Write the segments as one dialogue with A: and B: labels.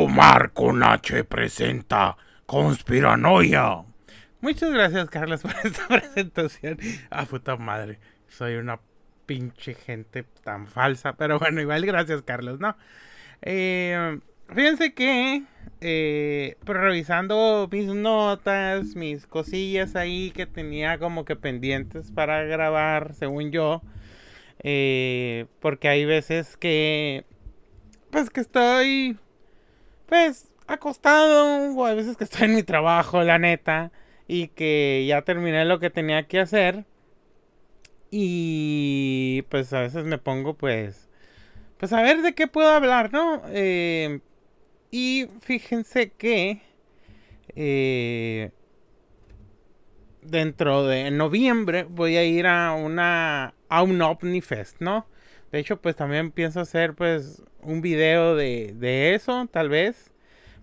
A: Omar con H presenta Conspiranoia.
B: Muchas gracias, Carlos, por esta presentación. Ah, puta madre. Soy una pinche gente tan falsa. Pero bueno, igual gracias, Carlos, ¿no? Eh, fíjense que, eh, revisando mis notas, mis cosillas ahí que tenía como que pendientes para grabar, según yo. Eh, porque hay veces que, pues que estoy, pues, acostado, o hay veces que estoy en mi trabajo, la neta, y que ya terminé lo que tenía que hacer. Y pues a veces me pongo pues, pues a ver de qué puedo hablar, ¿no? Eh, y fíjense que eh, dentro de noviembre voy a ir a una a un OVNIFest, ¿no? De hecho, pues también pienso hacer pues un video de, de eso, tal vez.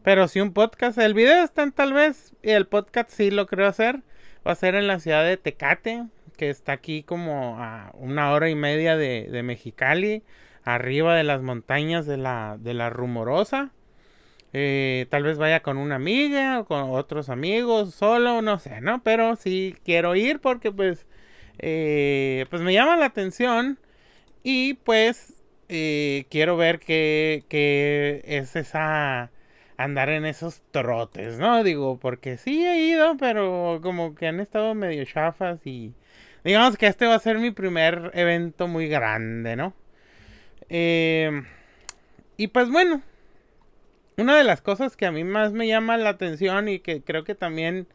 B: Pero si un podcast, el video está en tal vez, y el podcast sí lo creo hacer. Va a ser en la ciudad de Tecate, que está aquí como a una hora y media de, de Mexicali, arriba de las montañas de la, de la Rumorosa. Eh, tal vez vaya con una amiga o con otros amigos, solo, no sé, ¿no? Pero sí quiero ir porque pues, eh, pues me llama la atención y pues eh, quiero ver qué, qué es esa andar en esos trotes, ¿no? Digo, porque sí he ido, pero como que han estado medio chafas y digamos que este va a ser mi primer evento muy grande, ¿no? y pues bueno, una de las cosas que a mí más me llama la atención y que creo que también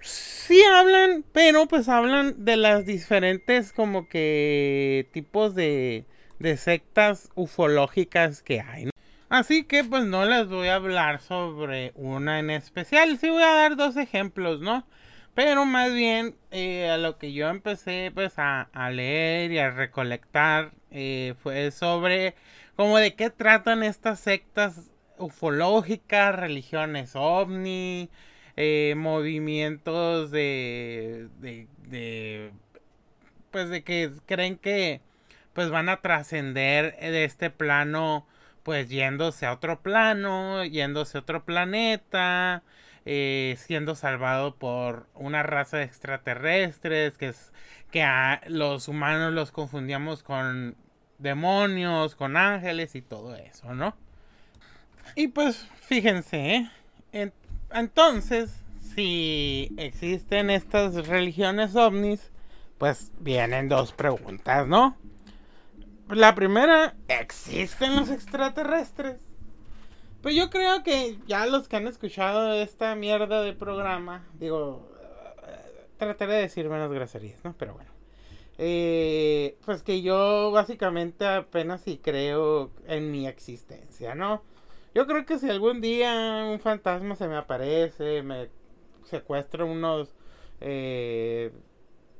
B: sí hablan, pero pues hablan de las diferentes como que tipos de, de sectas ufológicas que hay. Así que pues no les voy a hablar sobre una en especial, sí voy a dar dos ejemplos, ¿no? Pero más bien eh, a lo que yo empecé pues a, a leer y a recolectar eh, fue sobre como de qué tratan estas sectas ufológicas, religiones ovni, eh, movimientos de, de, pues de que creen que pues van a trascender de este plano, pues yéndose a otro plano, yéndose a otro planeta, eh, siendo salvado por una raza de extraterrestres, que es que a los humanos los confundíamos con demonios, con ángeles y todo eso, ¿no? Y pues fíjense, ¿eh? Entonces, si existen estas religiones ovnis, pues vienen dos preguntas, ¿no? La primera, ¿existen los extraterrestres? Pues yo creo que ya los que han escuchado esta mierda de programa, digo, trataré de decir menos groserías, ¿no? Pero bueno. Eh, pues que yo básicamente apenas sí creo en mi existencia, ¿no? Yo creo que si algún día un fantasma se me aparece, me secuestra unos eh,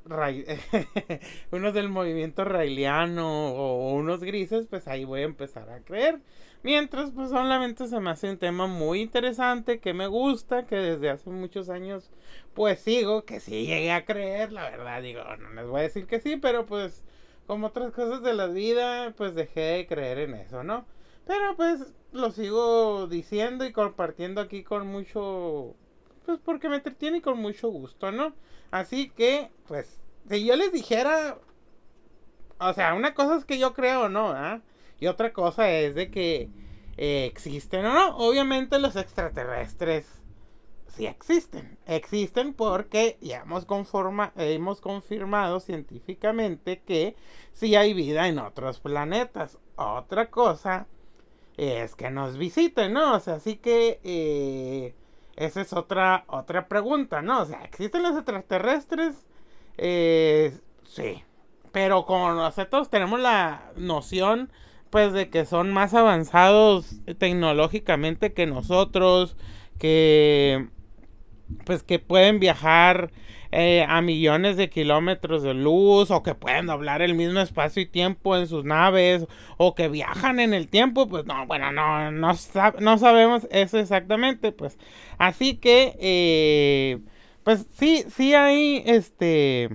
B: unos del movimiento railiano o unos grises, pues ahí voy a empezar a creer. Mientras, pues solamente se me hace un tema muy interesante, que me gusta, que desde hace muchos años, pues sigo, que sí llegué a creer, la verdad, digo, no les voy a decir que sí, pero pues como otras cosas de la vida, pues dejé de creer en eso, ¿no? Pero pues lo sigo diciendo y compartiendo aquí con mucho... Pues porque me entretiene y con mucho gusto, ¿no? Así que, pues, si yo les dijera... O sea, una cosa es que yo creo, ¿no? ¿Ah? Y otra cosa es de que eh, existen o no. Obviamente los extraterrestres sí existen. Existen porque ya hemos, conforma, hemos confirmado científicamente que sí hay vida en otros planetas. Otra cosa es que nos visiten, ¿no? O sea, así que eh, esa es otra, otra pregunta, ¿no? O sea, ¿existen los extraterrestres? Eh, sí. Pero como nosotros tenemos la noción, pues, de que son más avanzados tecnológicamente que nosotros, que, pues, que pueden viajar eh, a millones de kilómetros de luz o que pueden doblar el mismo espacio y tiempo en sus naves o que viajan en el tiempo, pues no, bueno, no, no, no sabemos eso exactamente, pues así que, eh, pues sí, sí hay, este,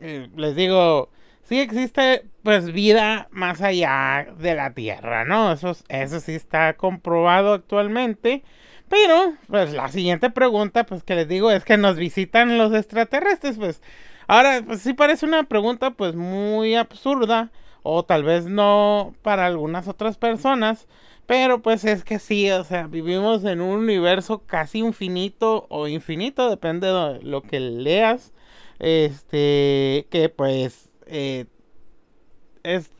B: eh, les digo, sí existe pues vida más allá de la Tierra, ¿no? Eso, eso sí está comprobado actualmente. Pero, pues la siguiente pregunta, pues que les digo, es que nos visitan los extraterrestres, pues. Ahora, pues sí parece una pregunta pues muy absurda, o tal vez no para algunas otras personas, pero pues es que sí, o sea, vivimos en un universo casi infinito o infinito, depende de lo que leas, este, que pues eh, es,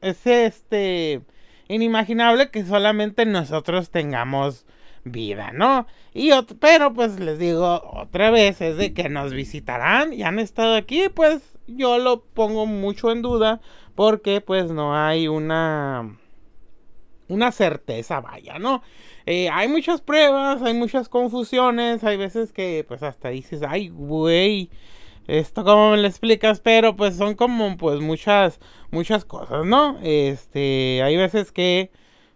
B: es este inimaginable que solamente nosotros tengamos vida, ¿no? Y pero pues les digo otra vez, es de que nos visitarán y han estado aquí, pues yo lo pongo mucho en duda porque pues no hay una una certeza, vaya, ¿no? Eh, hay muchas pruebas, hay muchas confusiones, hay veces que pues hasta dices, ay, güey, esto como me lo explicas, pero pues son como pues muchas, muchas cosas, ¿no? Este, hay veces que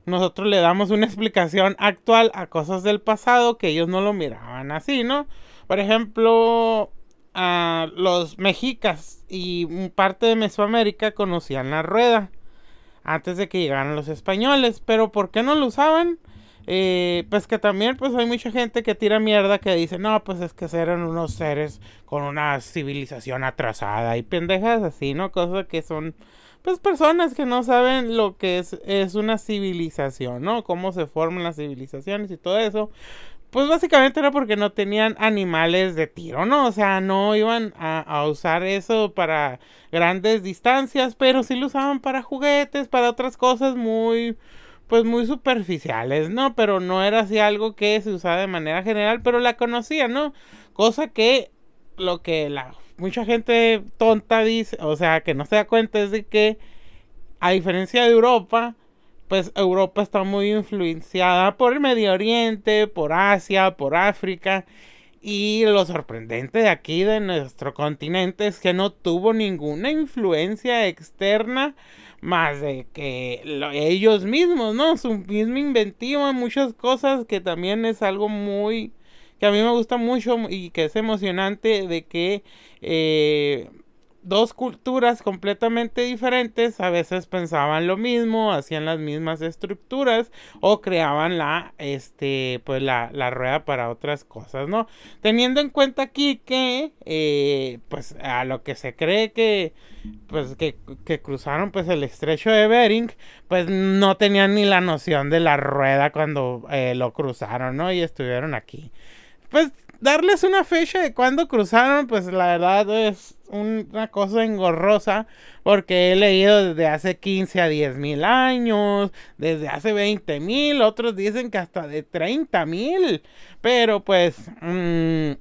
B: nosotros le damos una explicación actual a cosas del pasado que ellos no lo miraban así, ¿no? Por ejemplo, a los mexicas y parte de Mesoamérica conocían la rueda antes de que llegaran los españoles, pero ¿por qué no lo usaban? Eh, pues que también pues hay mucha gente que tira mierda que dice, no, pues es que eran unos seres con una civilización atrasada y pendejas así, ¿no? Cosas que son pues personas que no saben lo que es, es una civilización, ¿no? Cómo se forman las civilizaciones y todo eso. Pues básicamente era porque no tenían animales de tiro, ¿no? O sea, no iban a, a, usar eso para grandes distancias, pero sí lo usaban para juguetes, para otras cosas muy, pues muy superficiales, ¿no? Pero no era así algo que se usaba de manera general, pero la conocía, ¿no? Cosa que lo que la mucha gente tonta dice, o sea, que no se da cuenta es de que, a diferencia de Europa, pues Europa está muy influenciada por el Medio Oriente, por Asia, por África. Y lo sorprendente de aquí, de nuestro continente, es que no tuvo ninguna influencia externa más de que ellos mismos, ¿no? Su misma inventiva, muchas cosas que también es algo muy que a mí me gusta mucho y que es emocionante de que eh, dos culturas completamente diferentes a veces pensaban lo mismo, hacían las mismas estructuras o creaban la este pues la, rueda para otras cosas, ¿no? Teniendo en cuenta aquí que eh, pues a lo que se cree que pues que, cruzaron pues el estrecho de Bering, pues no tenían ni la noción de la rueda cuando eh, lo cruzaron, ¿no? Y estuvieron aquí pues darles una fecha de cuando cruzaron, pues la verdad es una cosa engorrosa. Porque he leído desde hace 15 a 10 mil años, desde hace 20 mil, otros dicen que hasta de 30 mil. Pero pues mm,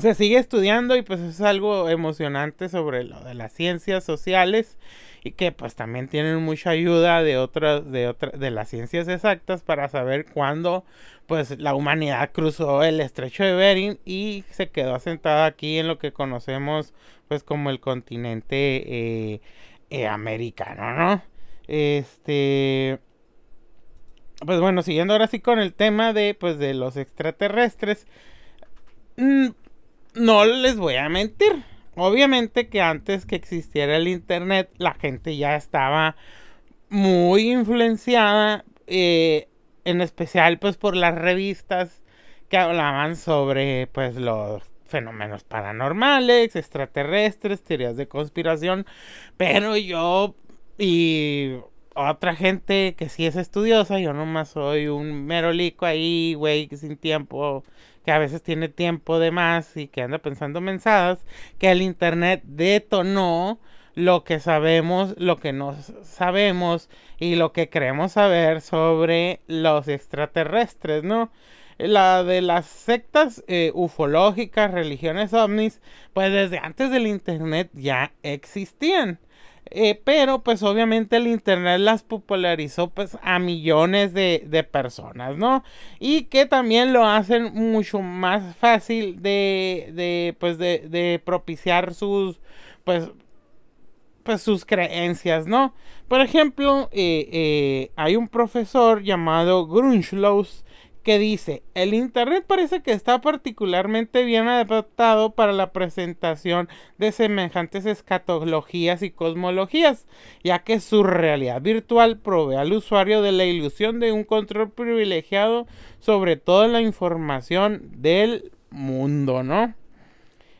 B: se sigue estudiando y pues es algo emocionante sobre lo de las ciencias sociales y que pues también tienen mucha ayuda de otras de otras de las ciencias exactas para saber cuándo pues la humanidad cruzó el estrecho de Bering y se quedó asentada aquí en lo que conocemos pues como el continente eh, eh, americano no este pues bueno siguiendo ahora sí con el tema de pues de los extraterrestres mm, no les voy a mentir Obviamente que antes que existiera el internet, la gente ya estaba muy influenciada, eh, en especial pues por las revistas que hablaban sobre pues los fenómenos paranormales, extraterrestres, teorías de conspiración, pero yo y otra gente que sí es estudiosa, yo nomás soy un merolico ahí, güey, sin tiempo que a veces tiene tiempo de más y que anda pensando mensadas, que el Internet detonó lo que sabemos, lo que no sabemos y lo que queremos saber sobre los extraterrestres, ¿no? La de las sectas eh, ufológicas, religiones ovnis, pues desde antes del Internet ya existían. Eh, pero pues obviamente el internet las popularizó pues a millones de, de, personas, ¿no? Y que también lo hacen mucho más fácil de, de pues de, de propiciar sus pues pues sus creencias, ¿no? Por ejemplo, eh, eh, hay un profesor llamado Grunschloss que dice, el Internet parece que está particularmente bien adaptado para la presentación de semejantes escatologías y cosmologías, ya que su realidad virtual provee al usuario de la ilusión de un control privilegiado sobre toda la información del mundo, ¿no?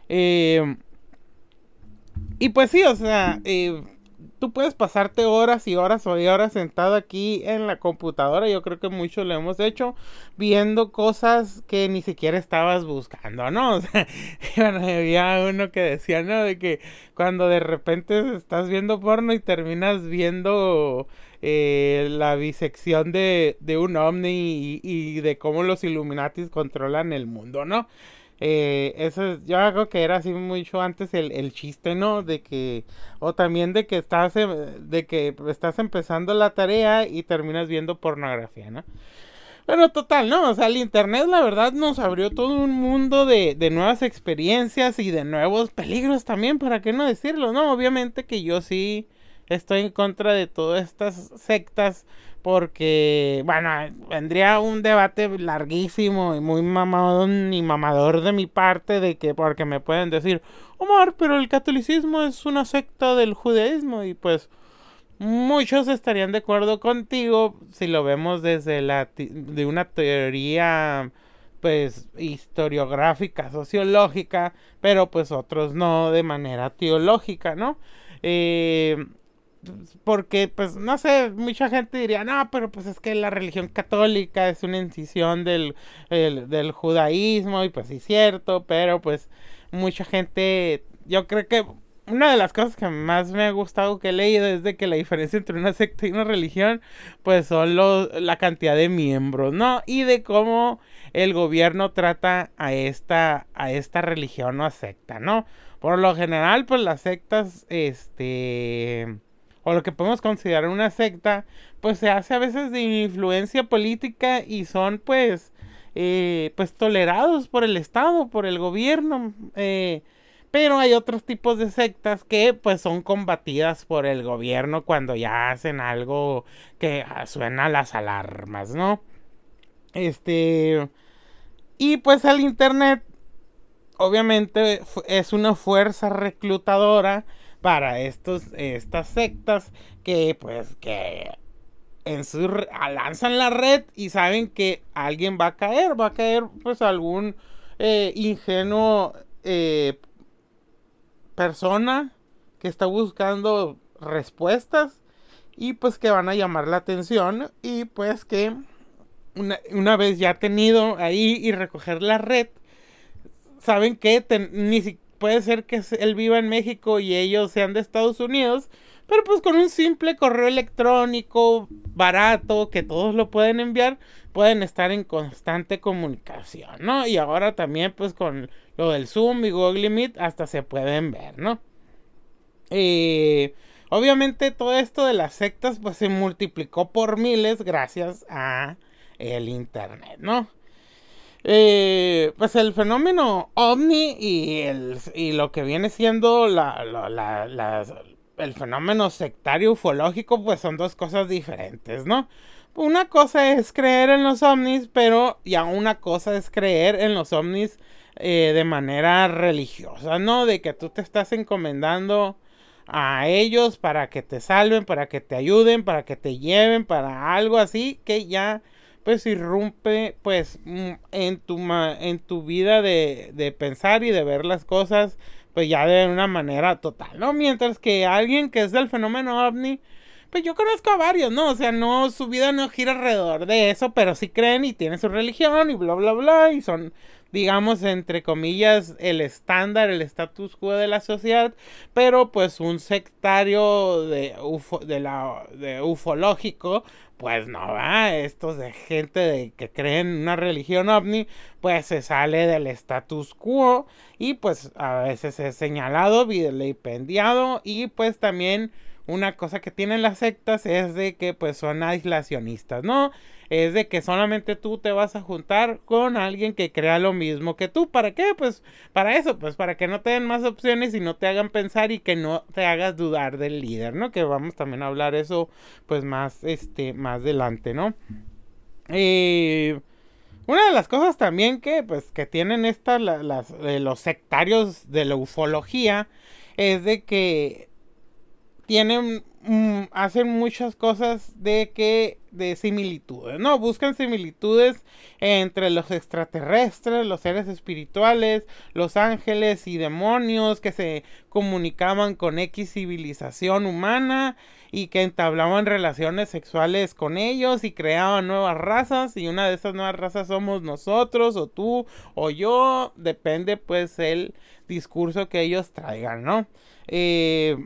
B: Eh, y pues sí, o sea, eh, tú puedes pasarte horas y horas y horas sentado aquí en la computadora. Yo creo que muchos lo hemos hecho viendo cosas que ni siquiera estabas buscando, ¿no? O sea, bueno, había uno que decía, ¿no? De que cuando de repente estás viendo porno y terminas viendo eh, la bisección de, de un ovni y, y de cómo los Illuminatis controlan el mundo, ¿no? Eh, eso yo hago que era así mucho antes el, el, chiste, ¿no? De que, o también de que estás, eh, de que estás empezando la tarea y terminas viendo pornografía, ¿no? Pero total, ¿no? O sea, el Internet la verdad nos abrió todo un mundo de, de nuevas experiencias y de nuevos peligros también, ¿para qué no decirlo? No, obviamente que yo sí estoy en contra de todas estas sectas porque, bueno, vendría un debate larguísimo y muy mamadón y mamador de mi parte de que, porque me pueden decir, Omar, pero el catolicismo es una secta del judaísmo y pues muchos estarían de acuerdo contigo si lo vemos desde la de una teoría pues historiográfica, sociológica, pero pues otros no de manera teológica, ¿no? Eh, porque pues no sé, mucha gente diría, no, pero pues es que la religión católica es una incisión del, del judaísmo y pues sí es cierto, pero pues mucha gente, yo creo que una de las cosas que más me ha gustado que he leído es de que la diferencia entre una secta y una religión pues son los, la cantidad de miembros, ¿no? Y de cómo el gobierno trata a esta, a esta religión o secta, ¿no? Por lo general pues las sectas, este o lo que podemos considerar una secta, pues se hace a veces de influencia política y son pues, eh, pues tolerados por el Estado, por el gobierno. Eh, pero hay otros tipos de sectas que pues son combatidas por el gobierno cuando ya hacen algo que suena a las alarmas, ¿no? Este... Y pues el Internet obviamente es una fuerza reclutadora para estos, estas sectas que pues que en su lanzan la red y saben que alguien va a caer, va a caer pues algún eh, ingenuo eh, persona que está buscando respuestas y pues que van a llamar la atención y pues que una, una vez ya tenido ahí y recoger la red saben que ni siquiera puede ser que él viva en México y ellos sean de Estados Unidos, pero pues con un simple correo electrónico barato que todos lo pueden enviar, pueden estar en constante comunicación, ¿no? Y ahora también pues con lo del Zoom y Google Meet hasta se pueden ver, ¿no? Eh, obviamente todo esto de las sectas pues se multiplicó por miles gracias a el internet, ¿no? Eh, pues el fenómeno ovni y, el, y lo que viene siendo la, el fenómeno sectario ufológico, pues son dos cosas diferentes, ¿no? Una cosa es creer en los ovnis, pero ya una cosa es creer en los ovnis eh, de manera religiosa, ¿no? De que tú te estás encomendando a ellos para que te salven, para que te ayuden, para que te lleven, para algo así que ya pues irrumpe pues mm, en tu, en tu vida de, de pensar y de ver las cosas pues ya de una manera total, ¿no? Mientras que alguien que es del fenómeno ovni, pues yo conozco a varios, ¿no? O sea, no, su vida no gira alrededor de eso, pero sí creen y tienen su religión y bla, bla, bla, y son, digamos, entre comillas, el estándar, el status quo de la sociedad, pero pues un sectario de, de, la, de ufológico, pues no va, estos de gente de que creen en una religión ovni, pues se sale del status quo y pues a veces es señalado, vilipendiado y pues también una cosa que tienen las sectas es de que pues son aislacionistas, ¿no? Es de que solamente tú te vas a juntar con alguien que crea lo mismo que tú. ¿Para qué? Pues para eso, pues para que no te den más opciones y no te hagan pensar y que no te hagas dudar del líder, ¿no? Que vamos también a hablar eso pues más, este, más adelante, ¿no? Eh, Una de las cosas también que, pues, que tienen estas, las, los sectarios de la ufología, es de que tienen Mm, hacen muchas cosas de que de similitudes, ¿no? Buscan similitudes entre los extraterrestres, los seres espirituales, los ángeles y demonios que se comunicaban con X civilización humana y que entablaban relaciones sexuales con ellos y creaban nuevas razas y una de esas nuevas razas somos nosotros o tú o yo, depende pues el discurso que ellos traigan, ¿no? Eh,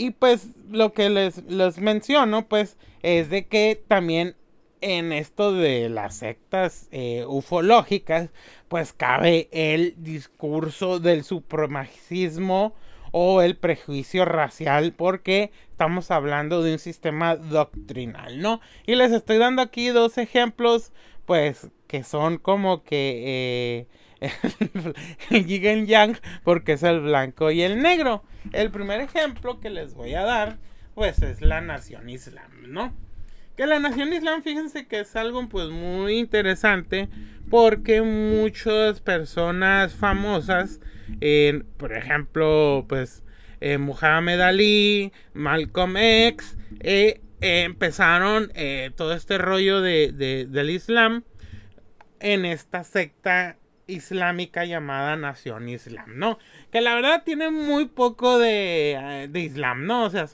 B: y pues lo que les, menciono, pues, es de que también en esto de las sectas eh, ufológicas, pues cabe el discurso del supremacismo o el prejuicio racial, porque estamos hablando de un sistema doctrinal, ¿no? Y les estoy dando aquí dos ejemplos, pues, que son como que eh, el yin yang, porque es el blanco y el negro. El primer ejemplo que les voy a dar, pues es la nación islam, ¿no? Que la nación islam, fíjense que es algo pues muy interesante porque muchas personas famosas, por ejemplo, pues eh, Muhammad Ali, Malcolm X, eh, empezaron eh, todo este rollo de, del Islam en esta secta islámica llamada Nación Islam, ¿no? Que la verdad tiene muy poco de, eh, de Islam, ¿no? O sea,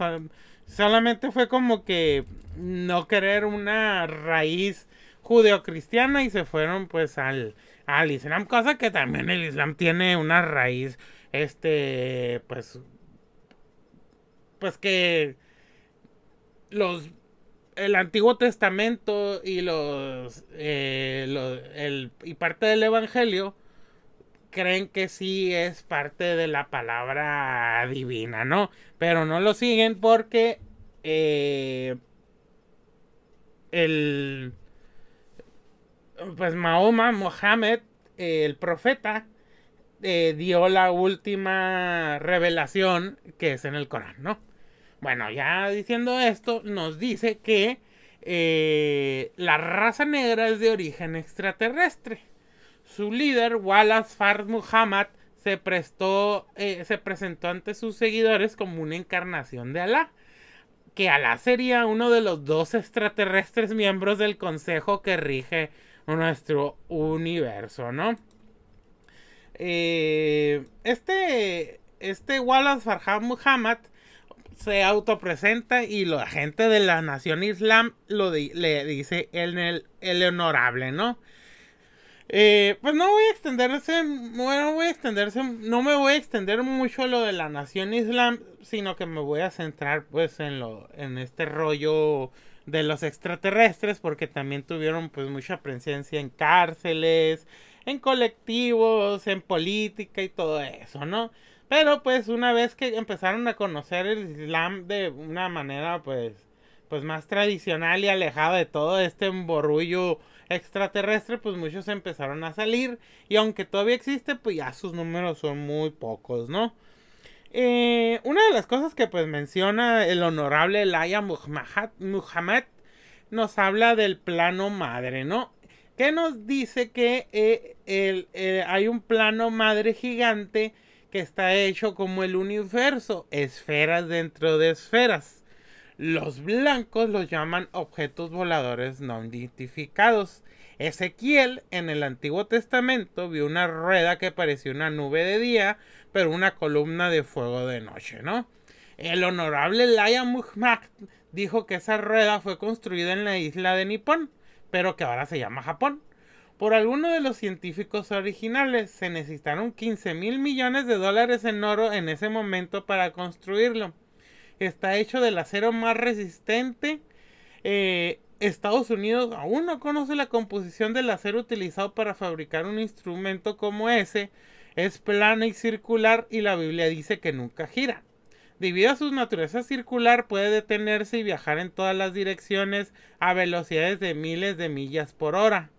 B: solamente fue como que no querer una raíz judeocristiana y se fueron pues al, al Islam, cosa que también el Islam tiene una raíz, este, pues, pues que los el Antiguo Testamento y los, eh, el, y parte del Evangelio creen que sí es parte de la palabra divina, ¿no? Pero no lo siguen porque eh, el pues Mahoma, Mohammed, el profeta, eh, dio la última revelación que es en el Corán, ¿no? Bueno, ya diciendo esto, nos dice que eh, la raza negra es de origen extraterrestre. Su líder, Wallace Fard Muhammad, se, prestó, eh, se presentó ante sus seguidores como una encarnación de Alá. Que Alá sería uno de los dos extraterrestres miembros del consejo que rige nuestro universo, ¿no? Eh, este, este Wallace Farhad Muhammad se autopresenta y la gente de la nación islam lo le dice el, el, honorable, ¿no? Eh, pues no voy a extenderse, bueno, voy a extenderse, no me voy a extender mucho lo de la nación islam, sino que me voy a centrar pues en lo, en este rollo de los extraterrestres, porque también tuvieron pues mucha presencia en cárceles, en colectivos, en política y todo eso, ¿no? Pero pues una vez que empezaron a conocer el Islam de una manera pues pues más tradicional y alejada de todo este emborrullo extraterrestre, pues muchos empezaron a salir y aunque todavía existe, pues ya sus números son muy pocos, ¿no? Eh, una de las cosas que pues menciona el honorable Laia Muhammad, nos habla del plano madre, ¿no? Que nos dice que eh, eh, hay un plano madre gigante está hecho como el universo, esferas dentro de esferas. Los blancos los llaman objetos voladores no identificados. Ezequiel en el Antiguo Testamento vio una rueda que parecía una nube de día, pero una columna de fuego de noche, ¿no? El honorable Laia Muhammad dijo que esa rueda fue construida en la isla de Nippon, pero que ahora se llama Japón. Por algunos de los científicos originales se necesitaron 15 mil millones de dólares en oro en ese momento para construirlo. Está hecho del acero más resistente. Eh, Estados Unidos aún no conoce la composición del acero utilizado para fabricar un instrumento como ese. Es plano y circular y la Biblia dice que nunca gira. Debido a su naturaleza circular puede detenerse y viajar en todas las direcciones a velocidades de miles de millas por hora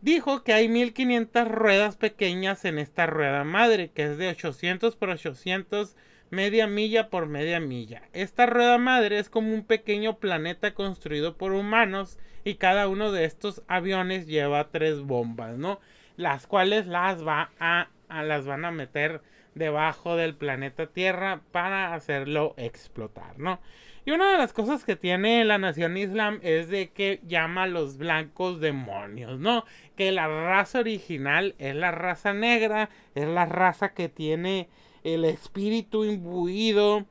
B: dijo que hay 1500 ruedas pequeñas en esta rueda madre, que es de 800 por 800 media milla por media milla. Esta rueda madre es como un pequeño planeta construido por humanos y cada uno de estos aviones lleva tres bombas, ¿no? Las cuales las va a, a las van a meter debajo del planeta Tierra para hacerlo explotar, ¿no? Y una de las cosas que tiene la nación islam es de que llama a los blancos demonios, ¿no? Que la raza original es la raza negra, es la raza que tiene el espíritu imbuido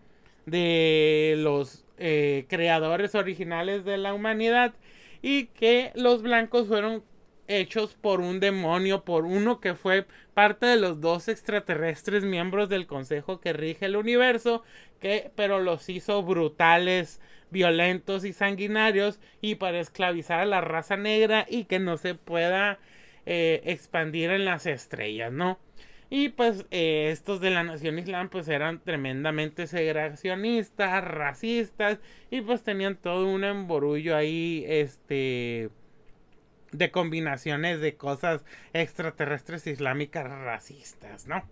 B: de los eh, creadores originales de la humanidad y que los blancos fueron hechos por un demonio, por uno que fue parte de los dos extraterrestres miembros del consejo que rige el universo, que pero los hizo brutales, violentos y sanguinarios y para esclavizar a la raza negra y que no se pueda eh, expandir en las estrellas, ¿no? Y pues eh, estos de la Nación Islam pues eran tremendamente segregacionistas, racistas y pues tenían todo un emborullo ahí, este de combinaciones de cosas extraterrestres islámicas racistas, ¿no?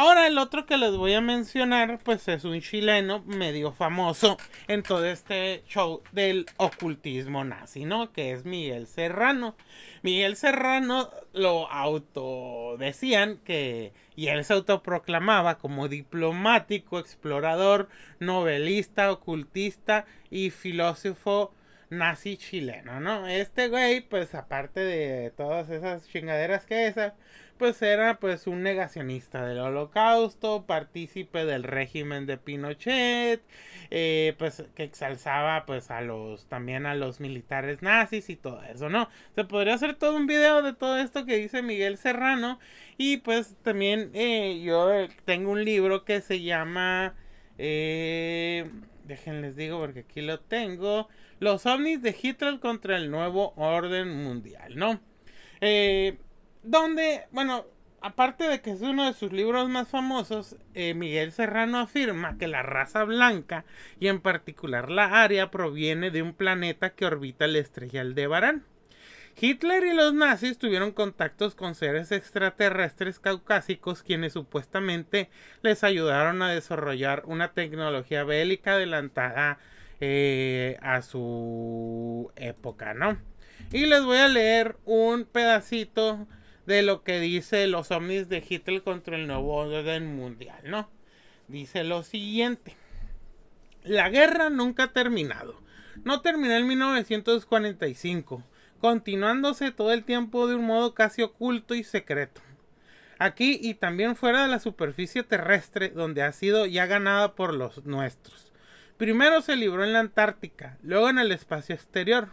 B: Ahora el otro que les voy a mencionar, pues es un chileno medio famoso en todo este show del ocultismo nazi, ¿no? Que es Miguel Serrano. Miguel Serrano lo autodecían que, y él se autoproclamaba como diplomático, explorador, novelista, ocultista y filósofo nazi chileno, ¿no? Este güey, pues aparte de todas esas chingaderas que esa, pues era pues un negacionista del holocausto, partícipe del régimen de Pinochet, eh, pues que exalzaba pues a los, también a los militares nazis y todo eso, ¿no? Se podría hacer todo un video de todo esto que dice Miguel Serrano y pues también eh, yo tengo un libro que se llama... Eh, déjenles digo porque aquí lo tengo los ovnis de Hitler contra el nuevo orden mundial, ¿no? Eh, donde, bueno, aparte de que es uno de sus libros más famosos, eh, Miguel Serrano afirma que la raza blanca, y en particular la Aria, proviene de un planeta que orbita la estrella Aldebarán. Hitler y los nazis tuvieron contactos con seres extraterrestres caucásicos quienes supuestamente les ayudaron a desarrollar una tecnología bélica adelantada eh, a su época, ¿no? Y les voy a leer un pedacito de lo que dice los ovnis de Hitler contra el nuevo orden mundial, ¿no? Dice lo siguiente. La guerra nunca ha terminado. No terminó en 1945, continuándose todo el tiempo de un modo casi oculto y secreto. Aquí y también fuera de la superficie terrestre, donde ha sido ya ganada por los nuestros. Primero se libró en la Antártica, luego en el espacio exterior.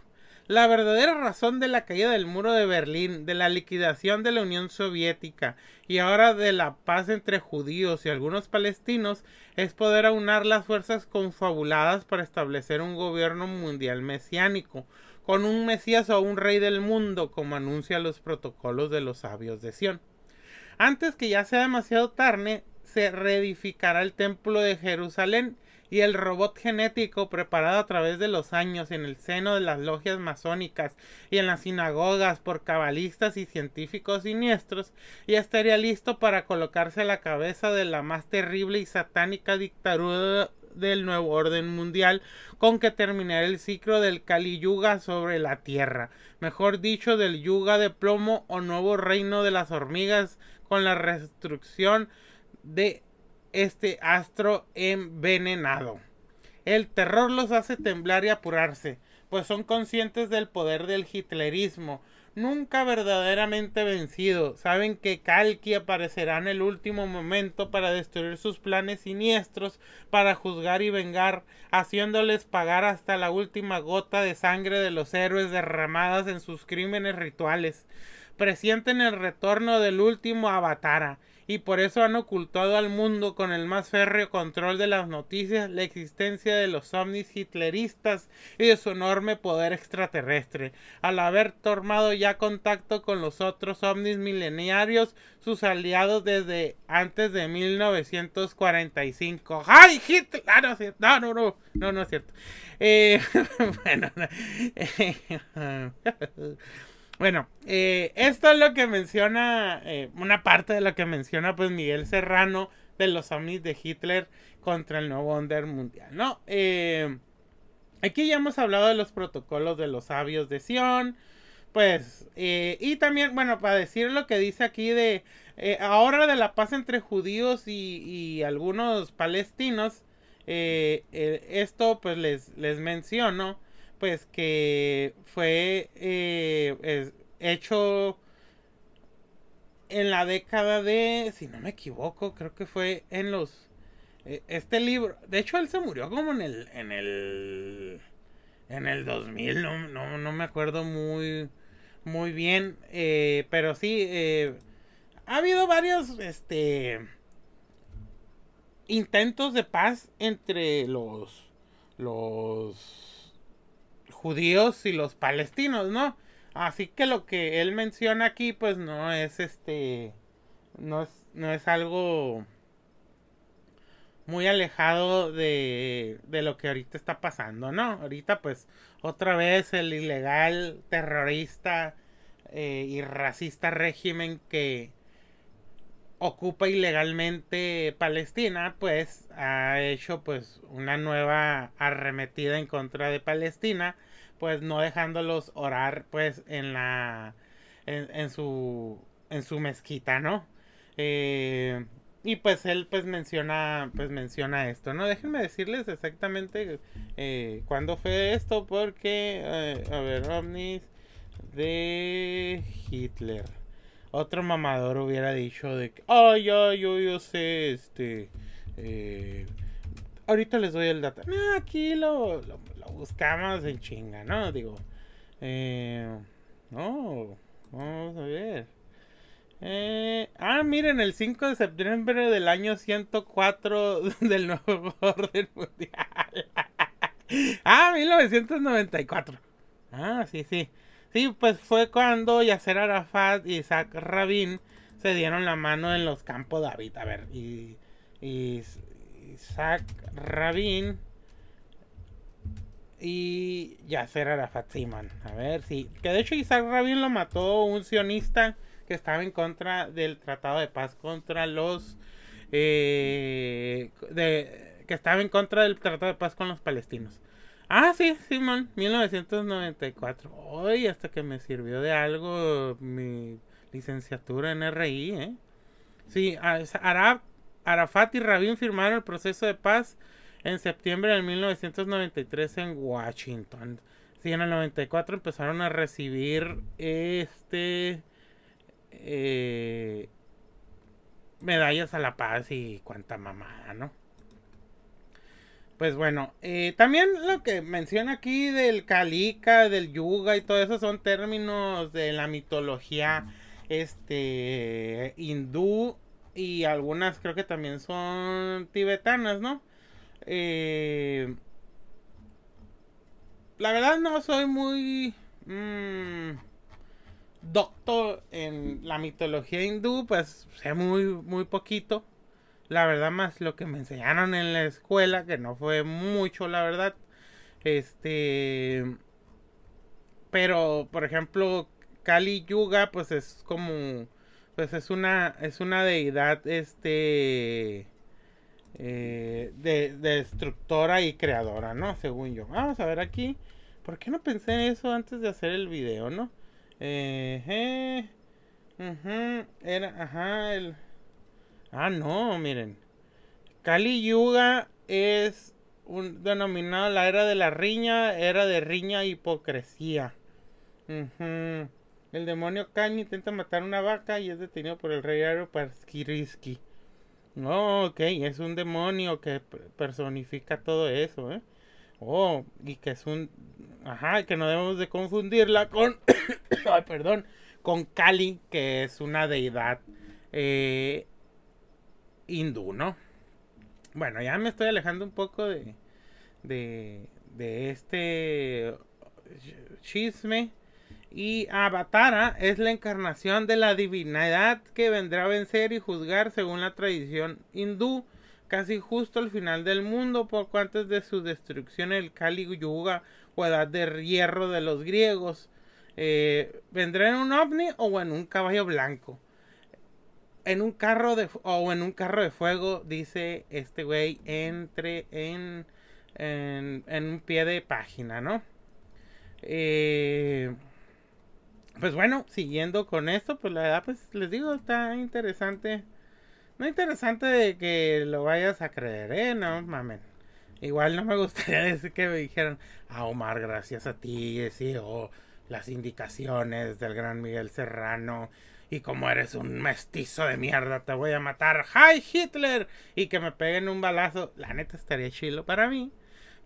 B: La verdadera razón de la caída del muro de Berlín, de la liquidación de la Unión Soviética y ahora de la paz entre judíos y algunos palestinos es poder aunar las fuerzas confabuladas para establecer un gobierno mundial mesiánico, con un Mesías o un rey del mundo, como anuncia los protocolos de los sabios de Sión. Antes que ya sea demasiado tarde, se reedificará el templo de Jerusalén y el robot genético preparado a través de los años en el seno de las logias masónicas y en las sinagogas por cabalistas y científicos siniestros ya estaría listo para colocarse a la cabeza de la más terrible y satánica dictadura del nuevo orden mundial con que terminará el ciclo del Kali Yuga sobre la Tierra, mejor dicho del Yuga de plomo o nuevo reino de las hormigas con la restricción de este astro envenenado. El terror los hace temblar y apurarse, pues son conscientes del poder del hitlerismo, nunca verdaderamente vencido. Saben que Kalki aparecerá en el último momento para destruir sus planes siniestros, para juzgar y vengar, haciéndoles pagar hasta la última gota de sangre de los héroes derramadas en sus crímenes rituales. Presienten el retorno del último Avatara y por eso han ocultado al mundo con el más férreo control de las noticias la existencia de los ovnis hitleristas y de su enorme poder extraterrestre, al haber tomado ya contacto con los otros ovnis milenarios, sus aliados desde antes de 1945. ¡Ay, Hitler! Ah, no, no, no, no, no, es cierto. Eh, bueno, Bueno, eh, esto es lo que menciona, eh, una parte de lo que menciona pues Miguel Serrano de los ovnis de Hitler contra el nuevo orden mundial, ¿no? Eh, Aquí ya hemos hablado de los protocolos de los sabios de Sion. Pues, eh, y también, bueno, para decir lo que dice aquí de eh, ahora de la paz entre judíos y, y algunos palestinos, eh, esto pues les, les menciono, pues que fue hecho en la década de, si no me equivoco, creo que fue en los eh, este libro, de hecho él se murió como en el en el en el 2000, no, no, no me acuerdo muy muy bien, eh, pero sí eh, ha habido varios este intentos de paz entre los los judíos y los palestinos, ¿no? Así que lo que él menciona aquí, pues no es este. No es, no es algo muy alejado de, de lo que ahorita está pasando, ¿no? Ahorita, pues, otra vez el ilegal, terrorista eh, y racista régimen que ocupa ilegalmente Palestina, pues, ha hecho, pues, una nueva arremetida en contra de Palestina pues no dejándolos orar pues en la en, su en su mezquita no eh, y pues él pues menciona pues menciona esto no déjenme decirles exactamente eh, cuándo fue esto porque eh, a ver ovnis de Hitler. Otro mamador hubiera dicho de que ay ay yo yo sé este eh, ahorita les doy el dato. aquí lo, lo, buscamos en chinga, ¿no? Digo, eh, no, vamos a ver. Eh, ah, miren, el 5 de septiembre del año 104 del nuevo orden mundial. ah, 1994. Ah, sí, sí. Sí, pues fue cuando Yasser Arafat y Isaac Rabin se dieron la mano en los campos David. A ver, y, y Isaac Rabin y Yasser Arafat Simon. A ver, sí. Que de hecho Isaac Rabin lo mató un sionista que estaba en contra del Tratado de Paz contra los... Eh, de, que estaba en contra del Tratado de Paz con los palestinos. Ah, sí, Simón, 1994. Hoy hasta que me sirvió de algo mi licenciatura en RI, ¿eh? Sí, Arab Arafat y Rabin firmaron el proceso de paz en septiembre de 1993 en Washington. Sí, en el 94 empezaron a recibir este eh, medallas a la paz y cuanta mamada, ¿no? Pues bueno, eh, también lo que menciona aquí del Kalika, del Yuga y todo eso son términos de la mitología este hindú y algunas creo que también son tibetanas, ¿no? Eh, la verdad no soy muy mmm, doctor en la mitología hindú, pues sé muy, muy poquito. La verdad más lo que me enseñaron en la escuela, que no fue mucho, la verdad. Este... Pero, por ejemplo, Kali Yuga, pues es como pues es una es una deidad este eh, de, destructora y creadora, ¿no? Según yo. Vamos a ver aquí. ¿Por qué no pensé en eso antes de hacer el video, no? Eh, era, ajá, el... Ah, no, miren. Kali Yuga es un denominado la era de la riña, era de riña e hipocresía. El demonio Khan intenta matar una vaca y es detenido por el rey Aropaskiriski. Oh, ok, es un demonio que personifica todo eso, ¿eh? Oh, y que es un... Ajá, que no debemos de confundirla con... Perdón. Con Kali, que es una deidad eh, hindú, ¿no? Bueno, ya me estoy alejando un poco de... De, de este chisme y Avatara es la encarnación de la divinidad que vendrá a vencer y juzgar según la tradición hindú, casi justo al final del mundo, poco antes de su destrucción el Kali Yuga o edad de hierro de los griegos. Eh, vendrá en un ovni o en un caballo blanco. En un carro de o en un carro de fuego, dice este güey, entre en en, un pie de página, ¿no? Eh, pues bueno, siguiendo con esto, pues la verdad, pues les digo, está interesante. No interesante de que lo vayas a creer, ¿eh? No, mamen. Igual no me gustaría decir que me dijeran, ah, Omar, gracias a ti, sí, o las indicaciones del gran Miguel Serrano. Y como eres un mestizo de mierda, te voy a matar. ¡Hi, Hitler! Y que me peguen un balazo. La neta estaría chilo para mí.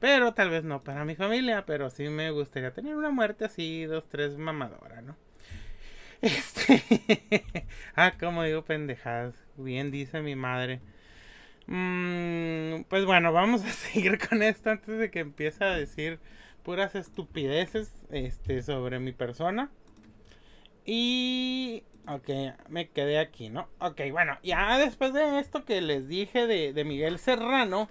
B: Pero tal vez no para mi familia. Pero sí me gustaría tener una muerte así, dos, tres mamadora, ¿no? Este. ah, como digo pendejadas. Bien dice mi madre. Mm, pues bueno, vamos a seguir con esto antes de que empiece a decir puras estupideces este, sobre mi persona. Y... Ok, me quedé aquí, ¿no? Ok, bueno, ya después de esto que les dije de, de Miguel Serrano,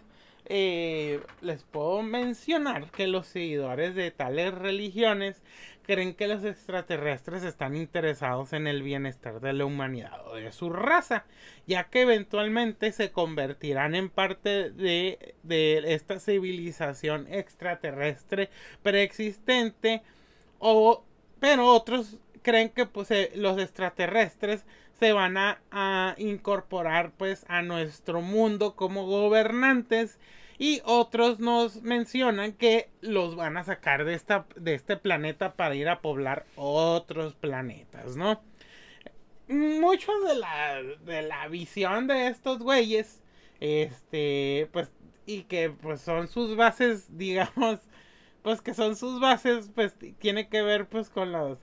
B: eh, les puedo mencionar que los seguidores de tales religiones creen que los extraterrestres están interesados en el bienestar de la humanidad o de su raza, ya que eventualmente se convertirán en parte de, esta civilización extraterrestre preexistente, o, pero otros creen que pues, eh, los extraterrestres se van a, incorporar pues a nuestro mundo como gobernantes y otros nos mencionan que los van a sacar de, esta, de este planeta para ir a poblar otros planetas, ¿no? Muchos de la, de la visión de estos güeyes, este, pues, y que pues son sus bases, digamos, pues que son sus bases, pues tiene que ver pues con los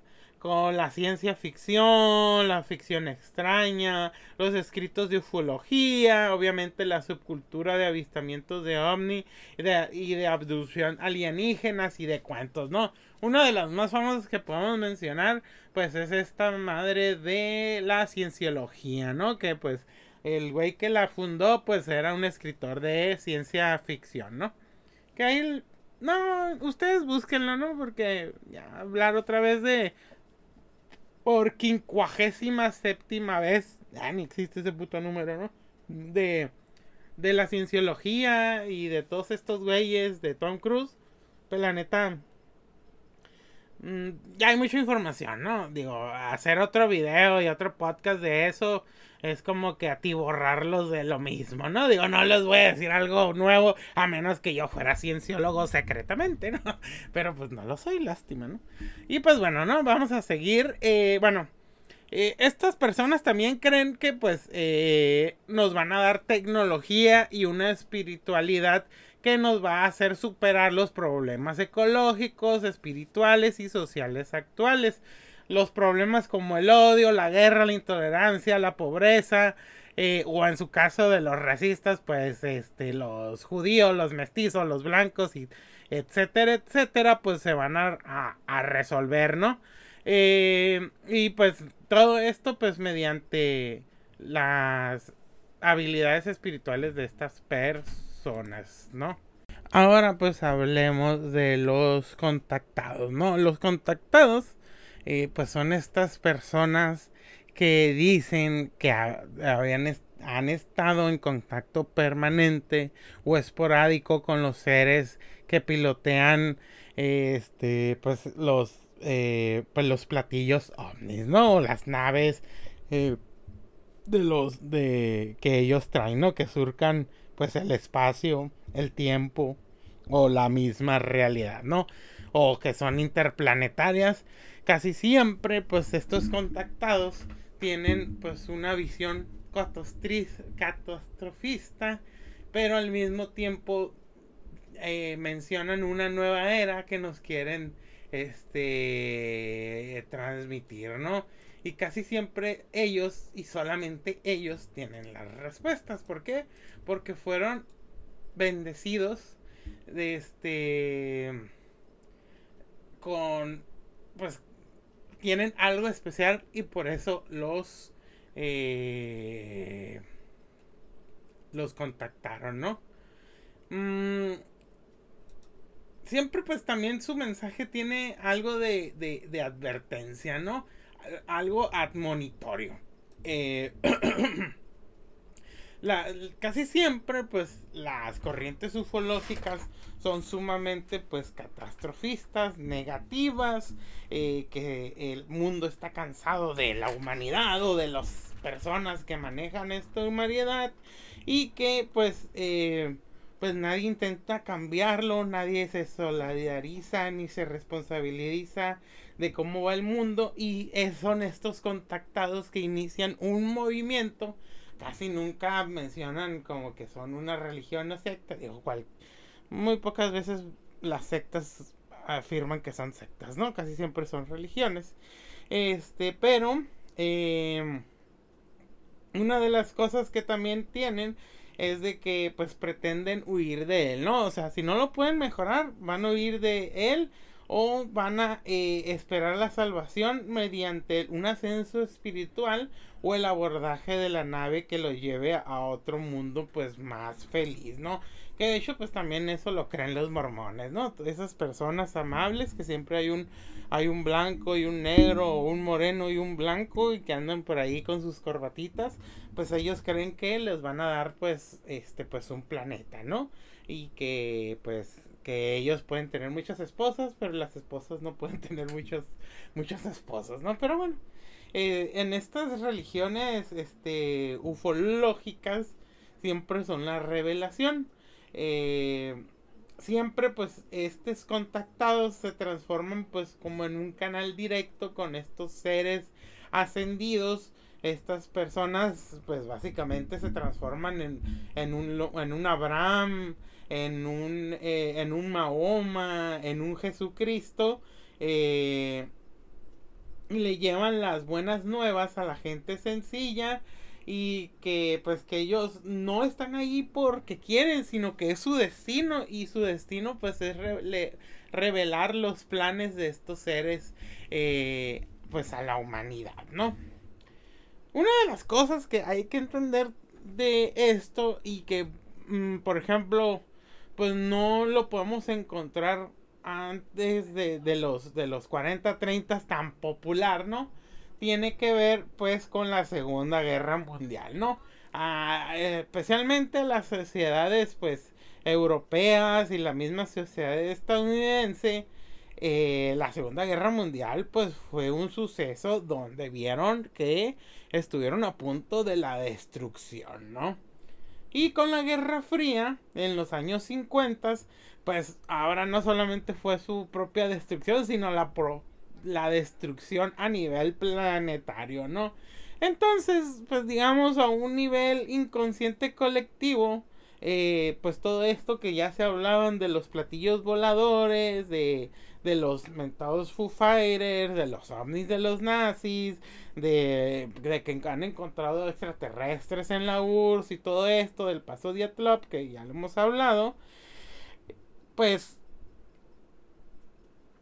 B: con la ciencia ficción, la ficción extraña, los escritos de ufología, obviamente la subcultura de avistamientos de ovni y de, y de abducción alienígenas y de cuentos, ¿no? Una de las más famosas que podemos mencionar, pues es esta madre de la cienciología, ¿no? Que pues el güey que la fundó, pues era un escritor de ciencia ficción, ¿no? Que ahí, no, ustedes búsquenlo, ¿no? Porque ya hablar otra vez de por quincuagésima séptima vez, ya ni existe ese puto número, ¿no? De, de la cienciología y de todos estos güeyes de Tom Cruise, pues la neta, mm, ya hay mucha información, ¿no? Digo, hacer otro video y otro podcast de eso es como que atiborrarlos de lo mismo, ¿no? Digo, no les voy a decir algo nuevo a menos que yo fuera cienciólogo secretamente, ¿no? Pero pues no lo soy, lástima, ¿no? Y pues bueno, ¿no? Vamos a seguir. Eh, bueno, eh, estas personas también creen que pues eh, nos van a dar tecnología y una espiritualidad que nos va a hacer superar los problemas ecológicos, espirituales y sociales actuales los problemas como el odio, la guerra, la intolerancia, la pobreza, eh, o en su caso de los racistas, pues este, los judíos, los mestizos, los blancos, y etcétera, etcétera, pues se van a, a, resolver, ¿no? Eh, y pues todo esto, pues mediante las habilidades espirituales de estas personas, ¿no? Ahora pues hablemos de los contactados, ¿no? Los contactados eh, pues son estas personas que dicen que habían han estado en contacto permanente o esporádico con los seres que pilotean este pues los eh, pues los platillos ovnis no las naves eh, de los de que ellos traen no que surcan pues el espacio el tiempo o la misma realidad no o que son interplanetarias casi siempre pues estos contactados tienen pues una visión catastrofista pero al mismo tiempo eh, mencionan una nueva era que nos quieren este transmitir no y casi siempre ellos y solamente ellos tienen las respuestas ¿por qué? porque fueron bendecidos de este con pues tienen algo especial y por eso los eh, los contactaron, ¿no? Mm, siempre pues también su mensaje tiene algo de, de, advertencia, ¿no? Algo admonitorio. Eh, la, casi siempre, pues, las corrientes ufológicas son sumamente, pues, catastrofistas, negativas, eh, que el mundo está cansado de la humanidad o de las personas que manejan esta humanidad y que, pues, eh, pues nadie intenta cambiarlo, nadie se solidariza ni se responsabiliza de cómo va el mundo y son estos contactados que inician un movimiento casi nunca mencionan como que son una religión o secta. Digo, cual, muy pocas veces las sectas afirman que son sectas, ¿no? Casi siempre son religiones. Este, pero em, una de las cosas que también tienen es de que pues pretenden huir de él, ¿no? O sea, si no lo pueden mejorar, van a huir de él o van a eh, esperar la salvación mediante un ascenso espiritual o el abordaje de la nave que lo lleve a otro mundo pues más feliz, ¿no? Que de hecho pues también eso lo creen los mormones, ¿no? Esas personas amables que siempre hay un hay un blanco y un negro o un moreno y un blanco y que andan por ahí con sus corbatitas, pues ellos creen que les van a dar pues este pues un planeta, ¿no? Y que pues que ellos pueden tener muchas esposas, pero las esposas no pueden tener muchos, muchos esposos, ¿no? Pero bueno, eh, en estas religiones este, ufológicas siempre son la revelación. Eh, siempre pues estos contactados se transforman pues como en un canal directo con estos seres ascendidos estas personas pues básicamente se transforman en, en, un, en un Abraham en un, eh, en un Mahoma, en un Jesucristo, eh, y le llevan las buenas nuevas a la gente sencilla y que pues que ellos no están ahí porque quieren, sino que es su destino y su destino pues es revelar los planes de estos seres eh, pues a la humanidad, ¿no? Una de las cosas que hay que entender de esto y que, mm, por ejemplo, pues no lo podemos encontrar antes de, los, de los 40, 30 tan popular, ¿no? Tiene que ver pues con la Segunda Guerra Mundial, ¿no? Ah, especialmente las sociedades pues europeas y la misma sociedad estadounidense, eh, la Segunda Guerra Mundial pues fue un suceso donde vieron que estuvieron a punto de la destrucción, ¿no? Y con la Guerra Fría, en los años 50, pues ahora no solamente fue su propia destrucción, sino la, la destrucción a nivel planetario, ¿no? Entonces, pues digamos a un nivel inconsciente colectivo, eh, pues todo esto que ya se hablaban de los platillos voladores, de, de los mentados Foo de los ovnis de los nazis, de, de, que han encontrado extraterrestres en la URSS y todo esto, del paso Diatlop, que ya lo hemos hablado, pues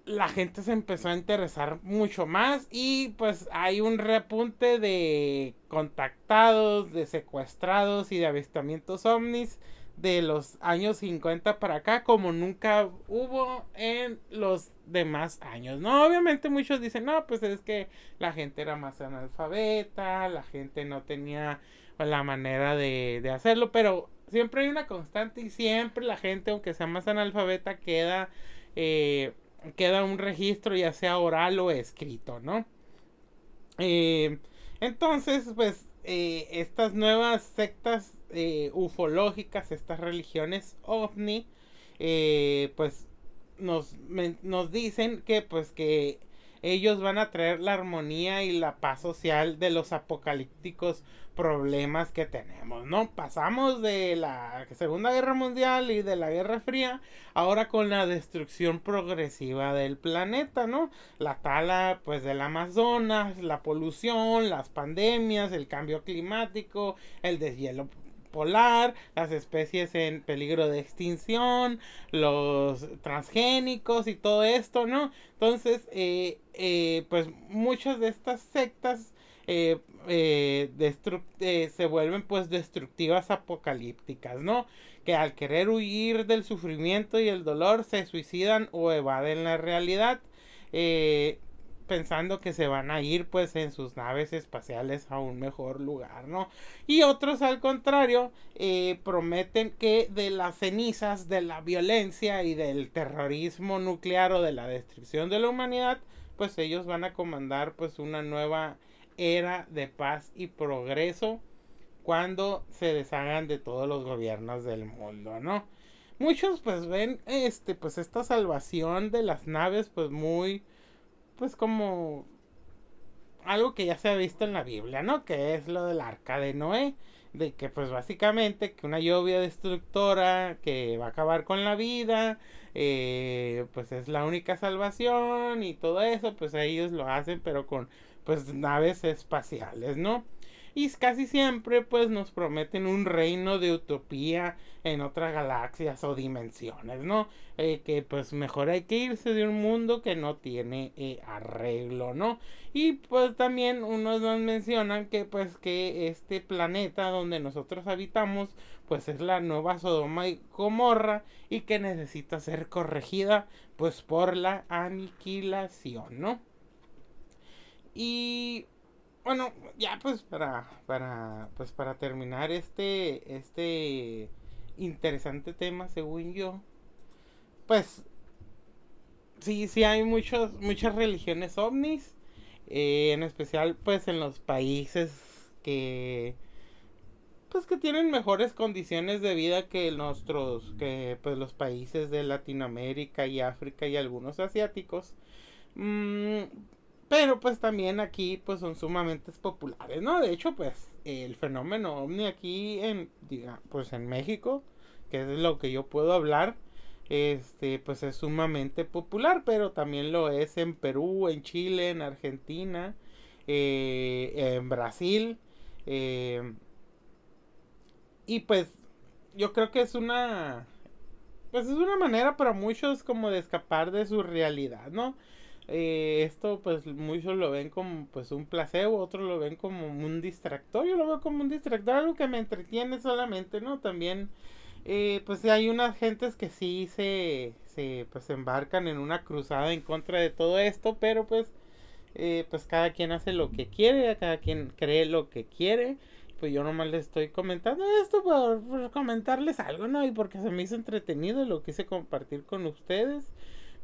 B: la gente se empezó a interesar mucho más y pues hay un repunte de contactados, de secuestrados y de avistamientos ovnis de los años 50 para acá como nunca hubo en los demás años, ¿no? Obviamente muchos dicen, no, pues es que la gente era más analfabeta, la gente no tenía la manera de, de hacerlo, pero siempre hay una constante y siempre la gente, aunque sea más analfabeta, queda, eh, queda un registro ya sea oral o escrito, ¿no? Eh, entonces, pues, eh, estas nuevas sectas eh, ufológicas, estas religiones ovni, eh, pues nos, nos dicen que pues que ellos van a traer la armonía y la paz social de los apocalípticos problemas que tenemos, ¿no? Pasamos de la Segunda Guerra Mundial y de la Guerra Fría, ahora con la destrucción progresiva del planeta, ¿no? La tala, pues, del Amazonas, la polución, las pandemias, el cambio climático, el deshielo polar, las especies en peligro de extinción, los transgénicos y todo esto, ¿no? Entonces, eh, eh, pues muchas de estas sectas eh, se vuelven pues destructivas apocalípticas, ¿no? Que al querer huir del sufrimiento y el dolor se suicidan o evaden la realidad. Pensando que se van a ir pues en sus naves espaciales a un mejor lugar, ¿no? Y otros al contrario eh, prometen que de las cenizas de la violencia y del terrorismo nuclear o de la destrucción de la humanidad, pues ellos van a comandar pues una nueva era de paz y progreso cuando se deshagan de todos los gobiernos del mundo, ¿no? Muchos pues ven este pues esta salvación de las naves pues muy pues como algo que ya se ha visto en la Biblia, ¿no? Que es lo del arca de Noé, de que pues básicamente que una lluvia destructora que va a acabar con la vida, eh, pues es la única salvación y todo eso, pues ellos lo hacen pero con pues naves espaciales, ¿no? Y casi siempre pues nos prometen un reino de utopía en otras galaxias o dimensiones, ¿no? Eh, que pues mejor hay que irse de un mundo que no tiene eh, arreglo, ¿no? Y pues también unos nos mencionan que pues que este planeta donde nosotros habitamos pues es la nueva Sodoma y Gomorra y que necesita ser corregida pues por la aniquilación, ¿no? Y bueno, ya pues para, para, pues para terminar este, este interesante tema, según yo, pues sí, sí hay muchos, muchas religiones ovnis, eh, en especial pues en los países que pues que tienen mejores condiciones de vida que nuestros, que pues los países de Latinoamérica y África y algunos asiáticos. Mm, pero pues también aquí pues son sumamente populares, ¿no? De hecho pues el fenómeno ovni aquí en, diga, pues en México, que es lo que yo puedo hablar, este pues es sumamente popular, pero también lo es en Perú, en Chile, en Argentina, eh, en Brasil. Eh, y pues yo creo que es una pues es una manera para muchos como de escapar de su realidad, ¿no? Eh, esto pues muchos lo ven como pues un placebo, otros lo ven como un distractor, yo lo veo como un distractor, algo que me entretiene solamente, ¿no? También eh, pues hay unas gentes que sí se, se pues embarcan en una cruzada en contra de todo esto, pero pues eh, pues cada quien hace lo que quiere, cada quien cree lo que quiere. Pues yo nomás les estoy comentando esto por, por comentarles algo, ¿no? Y porque se me hizo entretenido y lo quise compartir con ustedes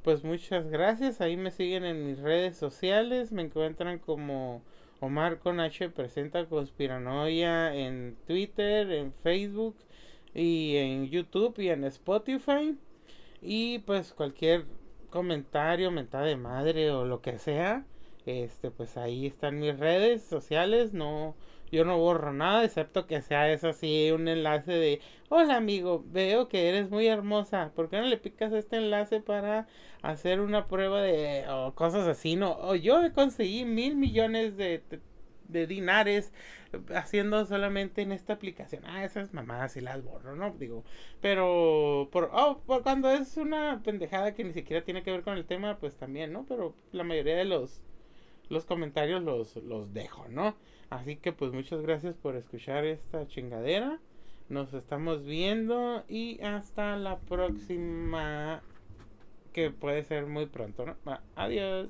B: pues muchas gracias. Ahí me siguen en mis redes sociales. Me encuentran como Omar con H presenta conspiranoia en Twitter, en Facebook y en YouTube y en Spotify. Y pues cualquier comentario, mentada de madre o lo que sea, este pues ahí están mis redes sociales. No yo no borro nada, excepto que sea eso así, un enlace de, hola amigo, veo que eres muy hermosa, ¿por qué no le picas este enlace para hacer una prueba de, o cosas así, no? O yo conseguí mil millones de, de, dinares haciendo solamente en esta aplicación. Ah, esas mamadas sí las borro, ¿no? Digo, pero por, oh, por cuando es una pendejada que ni siquiera tiene que ver con el tema, pues también, ¿no? Pero la mayoría de los los comentarios los, los dejo, ¿no? Así que pues muchas gracias por escuchar esta chingadera. Nos estamos viendo y hasta la próxima que puede ser muy pronto, ¿no? adiós.